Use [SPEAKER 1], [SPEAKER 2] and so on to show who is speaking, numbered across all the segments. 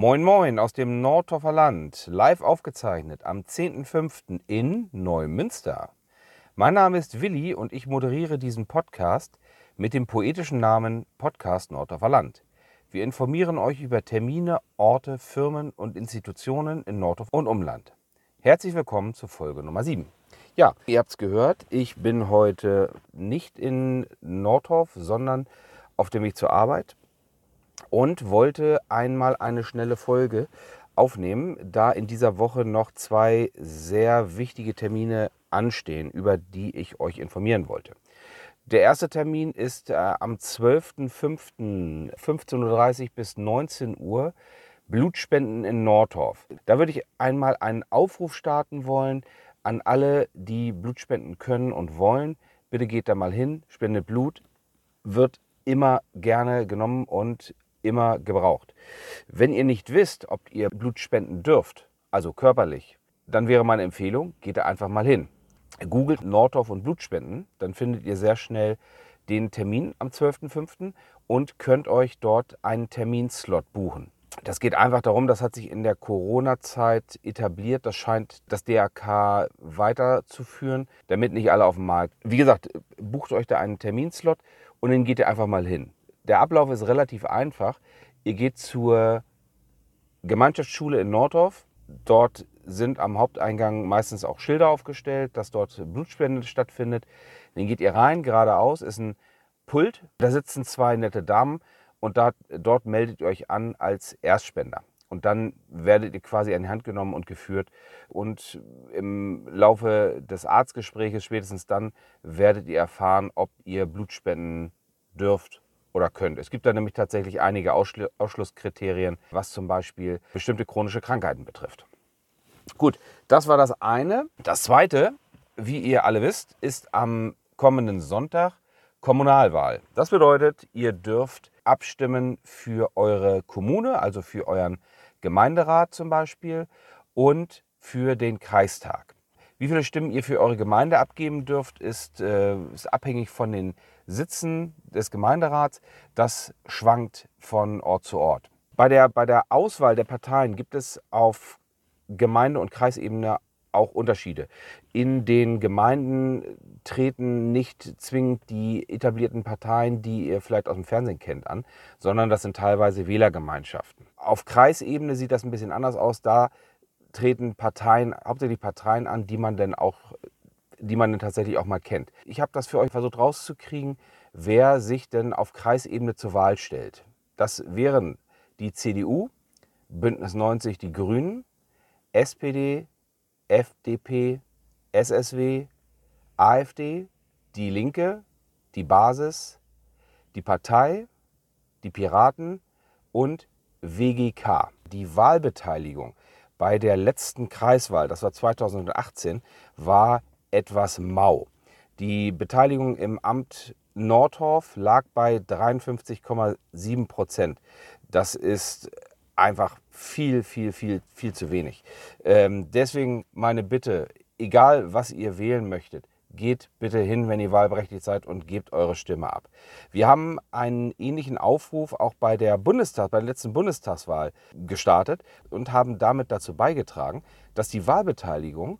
[SPEAKER 1] Moin Moin aus dem Nordhoffer Land, live aufgezeichnet am 10.05. in Neumünster. Mein Name ist Willi und ich moderiere diesen Podcast mit dem poetischen Namen Podcast Nordhoffer Land. Wir informieren euch über Termine, Orte, Firmen und Institutionen in Nordhof und Umland. Herzlich willkommen zur Folge Nummer 7. Ja, ihr habt es gehört, ich bin heute nicht in Nordhof, sondern auf dem Weg zur Arbeit und wollte einmal eine schnelle Folge aufnehmen, da in dieser Woche noch zwei sehr wichtige Termine anstehen, über die ich euch informieren wollte. Der erste Termin ist äh, am 12.05.15.30 Uhr bis 19 Uhr Blutspenden in Nordhorf. Da würde ich einmal einen Aufruf starten wollen an alle, die Blutspenden können und wollen. Bitte geht da mal hin, spendet Blut, wird immer gerne genommen und immer gebraucht. Wenn ihr nicht wisst, ob ihr Blut spenden dürft, also körperlich, dann wäre meine Empfehlung, geht da einfach mal hin. Googelt Nordorf und Blutspenden, dann findet ihr sehr schnell den Termin am 12.05. und könnt euch dort einen Terminslot buchen. Das geht einfach darum, das hat sich in der Corona-Zeit etabliert. Das scheint das DRK weiterzuführen, damit nicht alle auf dem Markt. Wie gesagt, bucht euch da einen Terminslot und dann geht ihr einfach mal hin. Der Ablauf ist relativ einfach. Ihr geht zur Gemeinschaftsschule in Nordorf. Dort sind am Haupteingang meistens auch Schilder aufgestellt, dass dort Blutspende stattfindet. Dann geht ihr rein, geradeaus ist ein Pult. Da sitzen zwei nette Damen und da, dort meldet ihr euch an als Erstspender. Und dann werdet ihr quasi an die Hand genommen und geführt. Und im Laufe des Arztgespräches, spätestens dann, werdet ihr erfahren, ob ihr Blut spenden dürft oder könnt. Es gibt da nämlich tatsächlich einige Ausschl Ausschlusskriterien, was zum Beispiel bestimmte chronische Krankheiten betrifft. Gut, das war das eine. Das zweite, wie ihr alle wisst, ist am kommenden Sonntag Kommunalwahl. Das bedeutet, ihr dürft abstimmen für eure Kommune, also für euren Gemeinderat zum Beispiel und für den Kreistag. Wie viele Stimmen ihr für eure Gemeinde abgeben dürft, ist, äh, ist abhängig von den Sitzen des Gemeinderats. Das schwankt von Ort zu Ort. Bei der, bei der Auswahl der Parteien gibt es auf Gemeinde- und Kreisebene auch Unterschiede. In den Gemeinden treten nicht zwingend die etablierten Parteien, die ihr vielleicht aus dem Fernsehen kennt, an, sondern das sind teilweise Wählergemeinschaften. Auf Kreisebene sieht das ein bisschen anders aus. Da treten Parteien, hauptsächlich Parteien an, die man denn auch, die man dann tatsächlich auch mal kennt. Ich habe das für euch versucht rauszukriegen, wer sich denn auf Kreisebene zur Wahl stellt. Das wären die CDU, Bündnis 90 die Grünen, SPD, FDP, SSW, AfD, die Linke, die Basis, die Partei, die Piraten und WGK. Die Wahlbeteiligung bei der letzten Kreiswahl, das war 2018, war etwas mau. Die Beteiligung im Amt Nordhorf lag bei 53,7 Prozent. Das ist einfach viel, viel, viel, viel zu wenig. Ähm, deswegen meine Bitte, egal was ihr wählen möchtet, geht bitte hin, wenn ihr wahlberechtigt seid und gebt eure Stimme ab. Wir haben einen ähnlichen Aufruf auch bei der Bundestag, bei der letzten Bundestagswahl gestartet und haben damit dazu beigetragen, dass die Wahlbeteiligung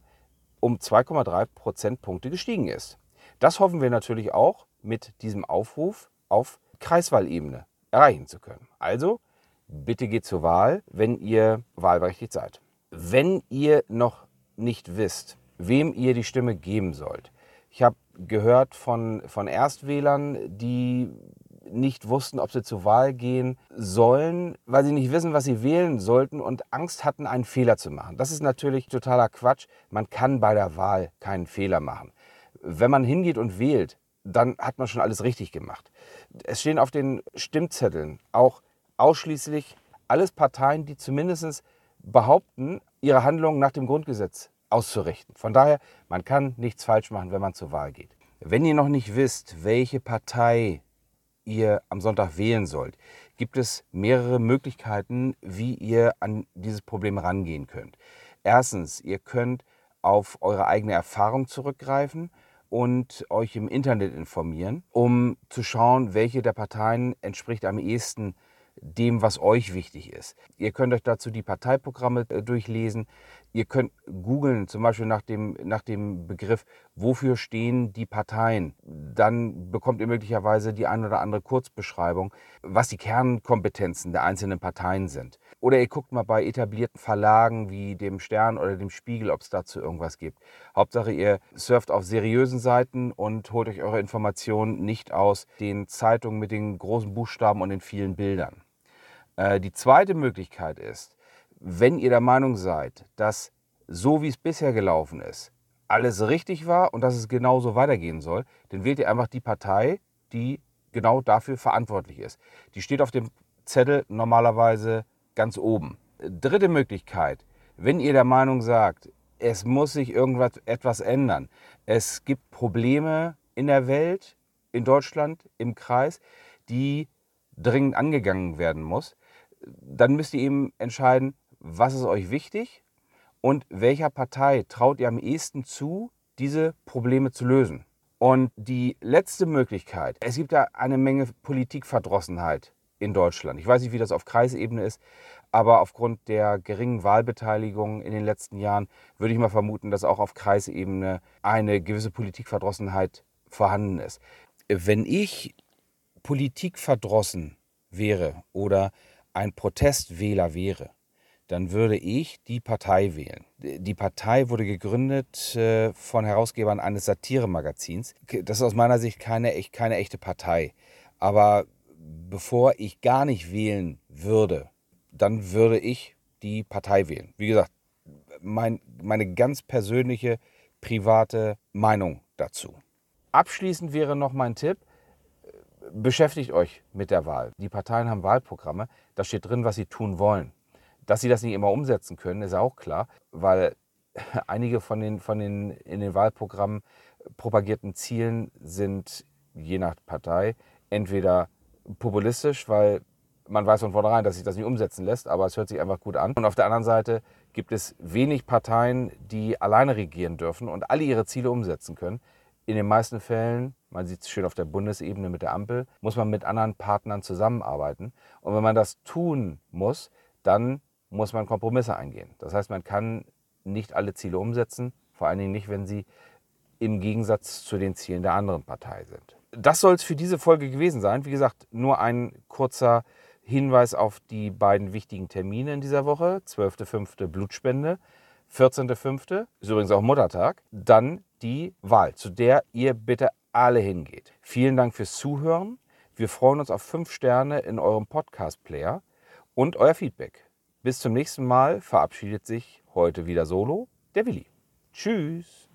[SPEAKER 1] um 2,3 Prozentpunkte gestiegen ist. Das hoffen wir natürlich auch mit diesem Aufruf auf Kreiswahlebene erreichen zu können. Also bitte geht zur Wahl, wenn ihr wahlberechtigt seid. Wenn ihr noch nicht wisst, wem ihr die Stimme geben sollt, ich habe gehört von, von Erstwählern, die nicht wussten, ob sie zur Wahl gehen sollen, weil sie nicht wissen, was sie wählen sollten und Angst hatten, einen Fehler zu machen. Das ist natürlich totaler Quatsch. Man kann bei der Wahl keinen Fehler machen. Wenn man hingeht und wählt, dann hat man schon alles richtig gemacht. Es stehen auf den Stimmzetteln auch ausschließlich alles Parteien, die zumindest behaupten, ihre Handlungen nach dem Grundgesetz auszurichten. Von daher, man kann nichts falsch machen, wenn man zur Wahl geht. Wenn ihr noch nicht wisst, welche Partei ihr am Sonntag wählen sollt, gibt es mehrere Möglichkeiten, wie ihr an dieses Problem rangehen könnt. Erstens, ihr könnt auf eure eigene Erfahrung zurückgreifen und euch im Internet informieren, um zu schauen, welche der Parteien entspricht am ehesten dem, was euch wichtig ist. Ihr könnt euch dazu die Parteiprogramme äh, durchlesen. Ihr könnt googeln, zum Beispiel nach dem, nach dem Begriff, wofür stehen die Parteien. Dann bekommt ihr möglicherweise die ein oder andere Kurzbeschreibung, was die Kernkompetenzen der einzelnen Parteien sind. Oder ihr guckt mal bei etablierten Verlagen wie dem Stern oder dem Spiegel, ob es dazu irgendwas gibt. Hauptsache, ihr surft auf seriösen Seiten und holt euch eure Informationen nicht aus den Zeitungen mit den großen Buchstaben und den vielen Bildern. Äh, die zweite Möglichkeit ist, wenn ihr der Meinung seid, dass so wie es bisher gelaufen ist, alles richtig war und dass es genauso weitergehen soll, dann wählt ihr einfach die Partei, die genau dafür verantwortlich ist. Die steht auf dem Zettel normalerweise ganz oben. Dritte Möglichkeit, wenn ihr der Meinung sagt, es muss sich irgendwas etwas ändern, es gibt Probleme in der Welt, in Deutschland, im Kreis, die dringend angegangen werden muss, dann müsst ihr eben entscheiden, was ist euch wichtig und welcher Partei traut ihr am ehesten zu, diese Probleme zu lösen. Und die letzte Möglichkeit, es gibt ja eine Menge Politikverdrossenheit in Deutschland. Ich weiß nicht, wie das auf Kreisebene ist, aber aufgrund der geringen Wahlbeteiligung in den letzten Jahren würde ich mal vermuten, dass auch auf Kreisebene eine gewisse Politikverdrossenheit vorhanden ist. Wenn ich politikverdrossen wäre oder ein Protestwähler wäre, dann würde ich die Partei wählen. Die Partei wurde gegründet äh, von Herausgebern eines Satiremagazins. Das ist aus meiner Sicht keine, keine echte Partei. Aber bevor ich gar nicht wählen würde, dann würde ich die Partei wählen. Wie gesagt, mein, meine ganz persönliche, private Meinung dazu. Abschließend wäre noch mein Tipp, beschäftigt euch mit der Wahl. Die Parteien haben Wahlprogramme, da steht drin, was sie tun wollen. Dass sie das nicht immer umsetzen können, ist auch klar, weil einige von den, von den in den Wahlprogrammen propagierten Zielen sind je nach Partei entweder populistisch, weil man weiß von vornherein, dass sich das nicht umsetzen lässt, aber es hört sich einfach gut an. Und auf der anderen Seite gibt es wenig Parteien, die alleine regieren dürfen und alle ihre Ziele umsetzen können. In den meisten Fällen, man sieht es schön auf der Bundesebene mit der Ampel, muss man mit anderen Partnern zusammenarbeiten. Und wenn man das tun muss, dann muss man Kompromisse eingehen. Das heißt, man kann nicht alle Ziele umsetzen, vor allen Dingen nicht, wenn sie im Gegensatz zu den Zielen der anderen Partei sind. Das soll es für diese Folge gewesen sein. Wie gesagt, nur ein kurzer Hinweis auf die beiden wichtigen Termine in dieser Woche. 12.05. Blutspende, 14.05. ist übrigens auch Muttertag. Dann die Wahl, zu der ihr bitte alle hingeht. Vielen Dank fürs Zuhören. Wir freuen uns auf fünf Sterne in eurem Podcast-Player und euer Feedback. Bis zum nächsten Mal verabschiedet sich heute wieder solo der Willi. Tschüss.